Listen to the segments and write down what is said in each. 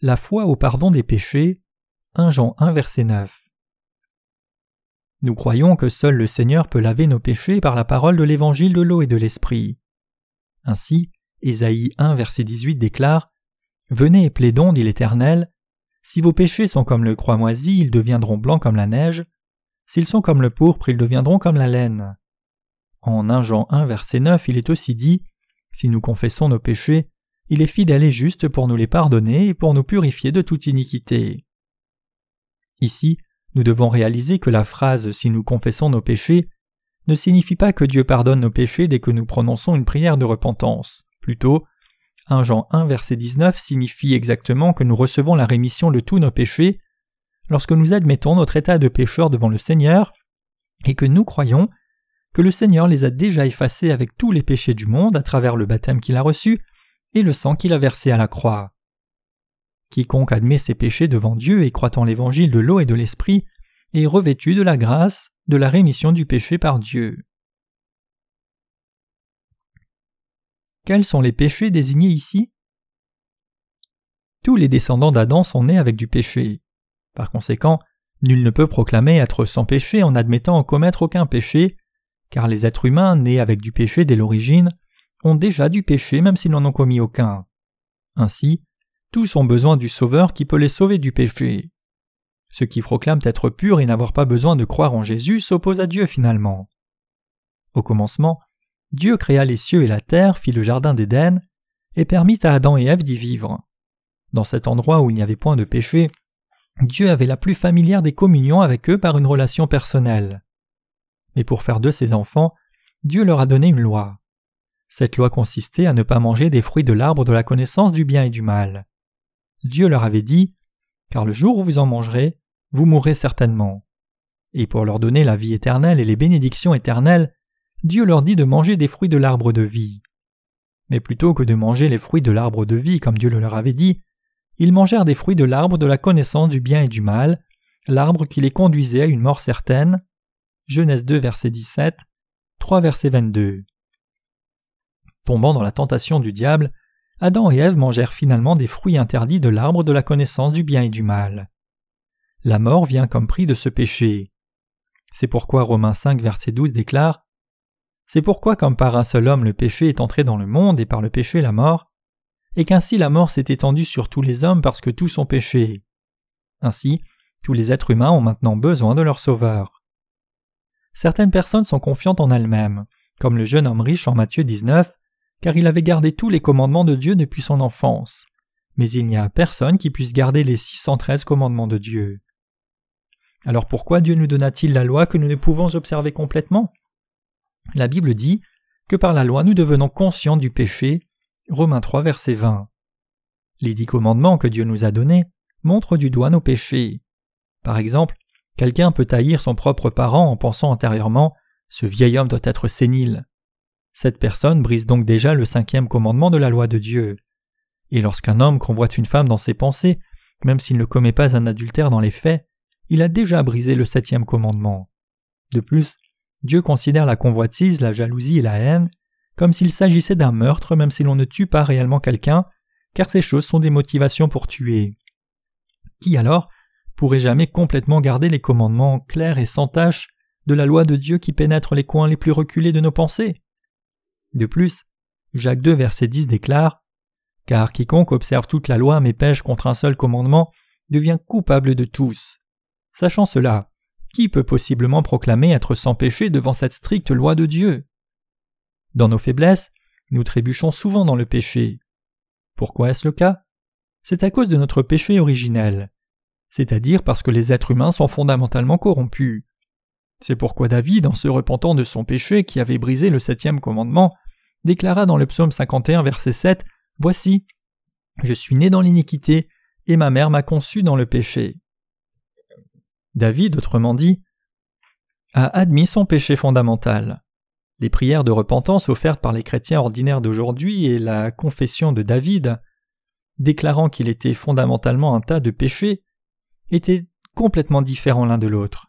La foi au pardon des péchés. 1 Jean 1 verset 9. Nous croyons que seul le Seigneur peut laver nos péchés par la parole de l'évangile de l'eau et de l'esprit. Ainsi, Ésaïe 1 verset 18 déclare Venez et plaidons, dit l'Éternel. Si vos péchés sont comme le croix moisi, ils deviendront blancs comme la neige. S'ils sont comme le pourpre, ils deviendront comme la laine. En 1 Jean 1 verset 9, il est aussi dit Si nous confessons nos péchés, il est fidèle et juste pour nous les pardonner et pour nous purifier de toute iniquité. Ici, nous devons réaliser que la phrase Si nous confessons nos péchés ne signifie pas que Dieu pardonne nos péchés dès que nous prononçons une prière de repentance. Plutôt, 1 Jean 1 verset 19 signifie exactement que nous recevons la rémission de tous nos péchés lorsque nous admettons notre état de pécheur devant le Seigneur et que nous croyons que le Seigneur les a déjà effacés avec tous les péchés du monde à travers le baptême qu'il a reçu et le sang qu'il a versé à la croix. Quiconque admet ses péchés devant Dieu et croit en l'évangile de l'eau et de l'esprit est revêtu de la grâce, de la rémission du péché par Dieu. Quels sont les péchés désignés ici? Tous les descendants d'Adam sont nés avec du péché. Par conséquent, nul ne peut proclamer être sans péché en admettant en commettre aucun péché, car les êtres humains nés avec du péché dès l'origine ont déjà du péché même s'ils n'en ont commis aucun. Ainsi, tous ont besoin du Sauveur qui peut les sauver du péché. Ceux qui proclament être purs et n'avoir pas besoin de croire en Jésus s'opposent à Dieu finalement. Au commencement, Dieu créa les cieux et la terre, fit le jardin d'Éden, et permit à Adam et Ève d'y vivre. Dans cet endroit où il n'y avait point de péché, Dieu avait la plus familière des communions avec eux par une relation personnelle. Mais pour faire d'eux ses enfants, Dieu leur a donné une loi. Cette loi consistait à ne pas manger des fruits de l'arbre de la connaissance du bien et du mal. Dieu leur avait dit Car le jour où vous en mangerez, vous mourrez certainement. Et pour leur donner la vie éternelle et les bénédictions éternelles, Dieu leur dit de manger des fruits de l'arbre de vie. Mais plutôt que de manger les fruits de l'arbre de vie comme Dieu le leur avait dit, ils mangèrent des fruits de l'arbre de la connaissance du bien et du mal, l'arbre qui les conduisait à une mort certaine. Genèse 2 verset 17, 3 verset 22. Tombant dans la tentation du diable, Adam et Ève mangèrent finalement des fruits interdits de l'arbre de la connaissance du bien et du mal. La mort vient comme prix de ce péché. C'est pourquoi Romains 5 verset 12 déclare c'est pourquoi comme par un seul homme le péché est entré dans le monde et par le péché la mort, et qu'ainsi la mort s'est étendue sur tous les hommes parce que tous ont péché. Ainsi, tous les êtres humains ont maintenant besoin de leur Sauveur. Certaines personnes sont confiantes en elles-mêmes, comme le jeune homme riche en Matthieu 19, car il avait gardé tous les commandements de Dieu depuis son enfance. Mais il n'y a personne qui puisse garder les 613 commandements de Dieu. Alors pourquoi Dieu nous donna-t-il la loi que nous ne pouvons observer complètement? La Bible dit que par la loi nous devenons conscients du péché. Romains 3 verset 20. Les dix commandements que Dieu nous a donnés montrent du doigt nos péchés. Par exemple, quelqu'un peut haïr son propre parent en pensant antérieurement Ce vieil homme doit être sénile. Cette personne brise donc déjà le cinquième commandement de la loi de Dieu. Et lorsqu'un homme convoite une femme dans ses pensées, même s'il ne commet pas un adultère dans les faits, il a déjà brisé le septième commandement. De plus, Dieu considère la convoitise, la jalousie et la haine comme s'il s'agissait d'un meurtre même si l'on ne tue pas réellement quelqu'un, car ces choses sont des motivations pour tuer. Qui alors pourrait jamais complètement garder les commandements clairs et sans tache de la loi de Dieu qui pénètre les coins les plus reculés de nos pensées? De plus, Jacques 2 verset 10 déclare Car quiconque observe toute la loi mais pêche contre un seul commandement devient coupable de tous. Sachant cela, qui peut possiblement proclamer être sans péché devant cette stricte loi de Dieu? Dans nos faiblesses, nous trébuchons souvent dans le péché. Pourquoi est-ce le cas? C'est à cause de notre péché originel, c'est-à-dire parce que les êtres humains sont fondamentalement corrompus. C'est pourquoi David, en se repentant de son péché qui avait brisé le septième commandement, déclara dans le psaume 51 verset 7 Voici, je suis né dans l'iniquité, et ma mère m'a conçu dans le péché. David, autrement dit, a admis son péché fondamental. Les prières de repentance offertes par les chrétiens ordinaires d'aujourd'hui et la confession de David, déclarant qu'il était fondamentalement un tas de péchés, étaient complètement différents l'un de l'autre.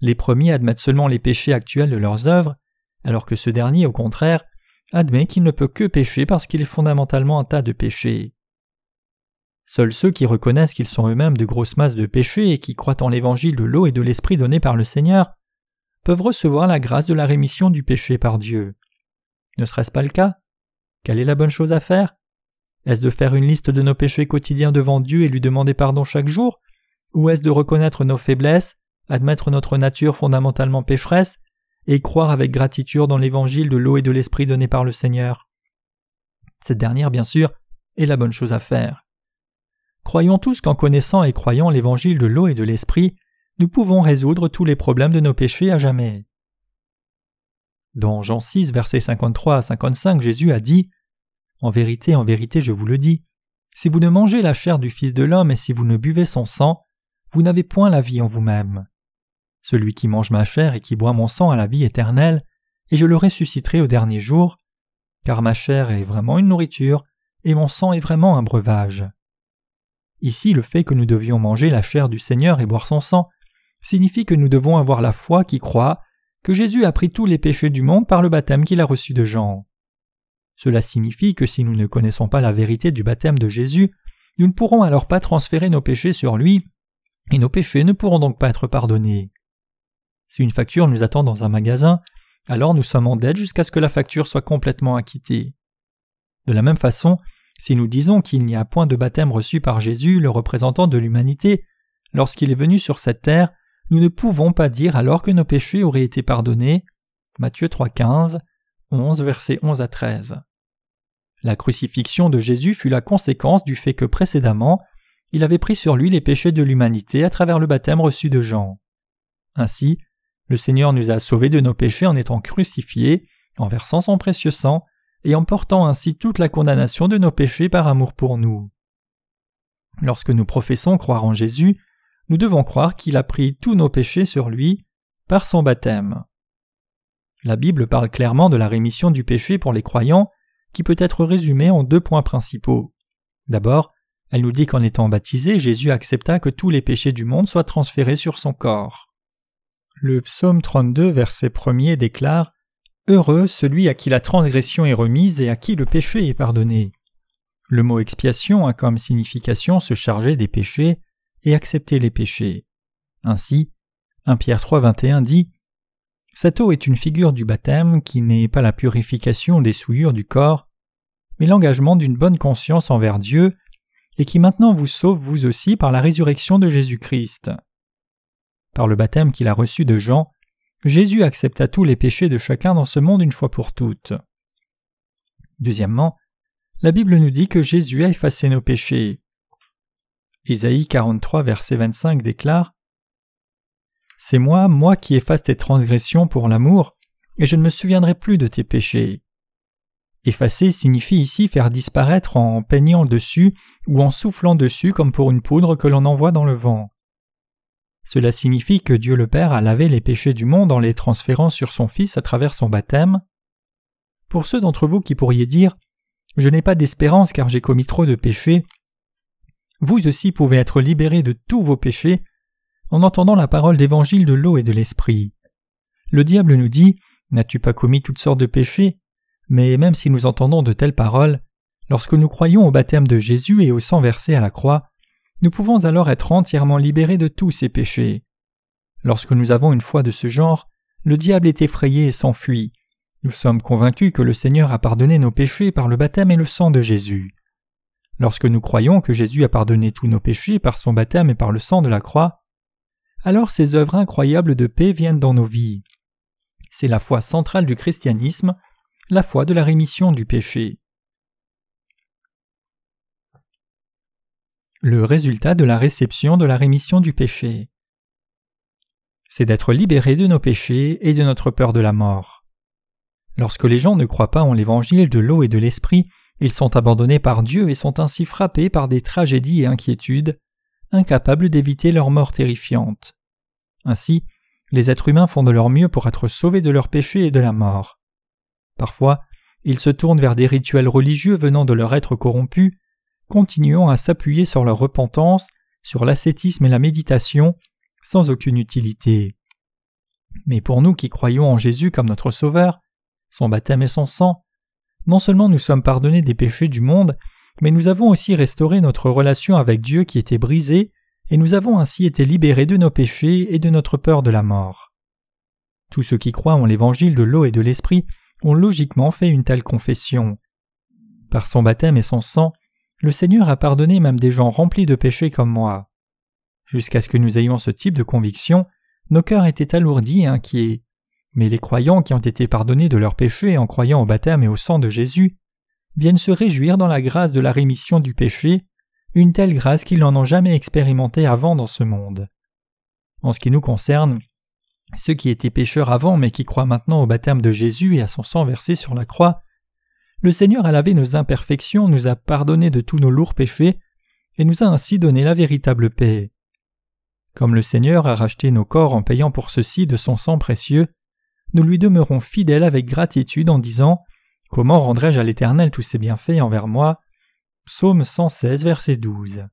Les premiers admettent seulement les péchés actuels de leurs œuvres, alors que ce dernier, au contraire, admet qu'il ne peut que pécher parce qu'il est fondamentalement un tas de péchés. Seuls ceux qui reconnaissent qu'ils sont eux-mêmes de grosses masses de péchés et qui croient en l'évangile de l'eau et de l'esprit donné par le Seigneur peuvent recevoir la grâce de la rémission du péché par Dieu. Ne serait-ce pas le cas? Quelle est la bonne chose à faire? Est-ce de faire une liste de nos péchés quotidiens devant Dieu et lui demander pardon chaque jour? Ou est-ce de reconnaître nos faiblesses, admettre notre nature fondamentalement pécheresse et croire avec gratitude dans l'évangile de l'eau et de l'esprit donné par le Seigneur Cette dernière, bien sûr, est la bonne chose à faire. Croyons tous qu'en connaissant et croyant l'évangile de l'eau et de l'esprit, nous pouvons résoudre tous les problèmes de nos péchés à jamais. Dans Jean 6, versets 53 à 55, Jésus a dit En vérité, en vérité, je vous le dis, si vous ne mangez la chair du Fils de l'homme et si vous ne buvez son sang, vous n'avez point la vie en vous-même. Celui qui mange ma chair et qui boit mon sang a la vie éternelle, et je le ressusciterai au dernier jour, car ma chair est vraiment une nourriture, et mon sang est vraiment un breuvage. Ici, le fait que nous devions manger la chair du Seigneur et boire son sang signifie que nous devons avoir la foi qui croit que Jésus a pris tous les péchés du monde par le baptême qu'il a reçu de Jean. Cela signifie que si nous ne connaissons pas la vérité du baptême de Jésus, nous ne pourrons alors pas transférer nos péchés sur lui, et nos péchés ne pourront donc pas être pardonnés. Si une facture nous attend dans un magasin, alors nous sommes en dette jusqu'à ce que la facture soit complètement acquittée. De la même façon, si nous disons qu'il n'y a point de baptême reçu par Jésus, le représentant de l'humanité, lorsqu'il est venu sur cette terre, nous ne pouvons pas dire alors que nos péchés auraient été pardonnés. Matthieu 3,15, 11, versets 11 à 13. La crucifixion de Jésus fut la conséquence du fait que précédemment, il avait pris sur lui les péchés de l'humanité à travers le baptême reçu de Jean. Ainsi, le Seigneur nous a sauvés de nos péchés en étant crucifiés, en versant son précieux sang, et en portant ainsi toute la condamnation de nos péchés par amour pour nous. Lorsque nous professons croire en Jésus, nous devons croire qu'il a pris tous nos péchés sur lui par son baptême. La Bible parle clairement de la rémission du péché pour les croyants, qui peut être résumée en deux points principaux. D'abord, elle nous dit qu'en étant baptisé, Jésus accepta que tous les péchés du monde soient transférés sur son corps. Le psaume 32, verset 1er déclare Heureux celui à qui la transgression est remise et à qui le péché est pardonné. Le mot expiation a comme signification se charger des péchés et accepter les péchés. Ainsi, 1 Pierre 3, 21 dit Cette eau est une figure du baptême qui n'est pas la purification des souillures du corps, mais l'engagement d'une bonne conscience envers Dieu, et qui maintenant vous sauve vous aussi par la résurrection de Jésus-Christ. Par le baptême qu'il a reçu de Jean, Jésus accepta tous les péchés de chacun dans ce monde une fois pour toutes. Deuxièmement, la Bible nous dit que Jésus a effacé nos péchés. Isaïe 43, verset 25 déclare C'est moi, moi qui efface tes transgressions pour l'amour, et je ne me souviendrai plus de tes péchés. Effacer signifie ici faire disparaître en peignant dessus ou en soufflant dessus comme pour une poudre que l'on envoie dans le vent. Cela signifie que Dieu le Père a lavé les péchés du monde en les transférant sur son Fils à travers son baptême. Pour ceux d'entre vous qui pourriez dire Je n'ai pas d'espérance car j'ai commis trop de péchés, vous aussi pouvez être libérés de tous vos péchés en entendant la parole d'évangile de l'eau et de l'esprit. Le diable nous dit N'as-tu pas commis toutes sortes de péchés? Mais même si nous entendons de telles paroles, lorsque nous croyons au baptême de Jésus et au sang versé à la croix, nous pouvons alors être entièrement libérés de tous ces péchés. Lorsque nous avons une foi de ce genre, le diable est effrayé et s'enfuit. Nous sommes convaincus que le Seigneur a pardonné nos péchés par le baptême et le sang de Jésus. Lorsque nous croyons que Jésus a pardonné tous nos péchés par son baptême et par le sang de la croix, alors ces œuvres incroyables de paix viennent dans nos vies. C'est la foi centrale du christianisme, la foi de la rémission du péché. Le résultat de la réception de la rémission du péché. C'est d'être libérés de nos péchés et de notre peur de la mort. Lorsque les gens ne croient pas en l'évangile de l'eau et de l'esprit, ils sont abandonnés par Dieu et sont ainsi frappés par des tragédies et inquiétudes, incapables d'éviter leur mort terrifiante. Ainsi, les êtres humains font de leur mieux pour être sauvés de leurs péchés et de la mort. Parfois, ils se tournent vers des rituels religieux venant de leur être corrompu, continuant à s'appuyer sur leur repentance, sur l'ascétisme et la méditation, sans aucune utilité. Mais pour nous qui croyons en Jésus comme notre Sauveur, son baptême et son sang, non seulement nous sommes pardonnés des péchés du monde, mais nous avons aussi restauré notre relation avec Dieu qui était brisée, et nous avons ainsi été libérés de nos péchés et de notre peur de la mort. Tous ceux qui croient en l'évangile de l'eau et de l'esprit ont logiquement fait une telle confession. Par son baptême et son sang, le Seigneur a pardonné même des gens remplis de péchés comme moi. Jusqu'à ce que nous ayons ce type de conviction, nos cœurs étaient alourdis et inquiets. Mais les croyants qui ont été pardonnés de leurs péchés en croyant au baptême et au sang de Jésus viennent se réjouir dans la grâce de la rémission du péché, une telle grâce qu'ils n'en ont jamais expérimenté avant dans ce monde. En ce qui nous concerne, ceux qui étaient pécheurs avant mais qui croient maintenant au baptême de Jésus et à son sang versé sur la croix, le Seigneur a lavé nos imperfections, nous a pardonné de tous nos lourds péchés, et nous a ainsi donné la véritable paix. Comme le Seigneur a racheté nos corps en payant pour ceci de son sang précieux, nous lui demeurons fidèles avec gratitude en disant Comment rendrai-je à l'Éternel tous ses bienfaits envers moi? Psaume 116, verset 12.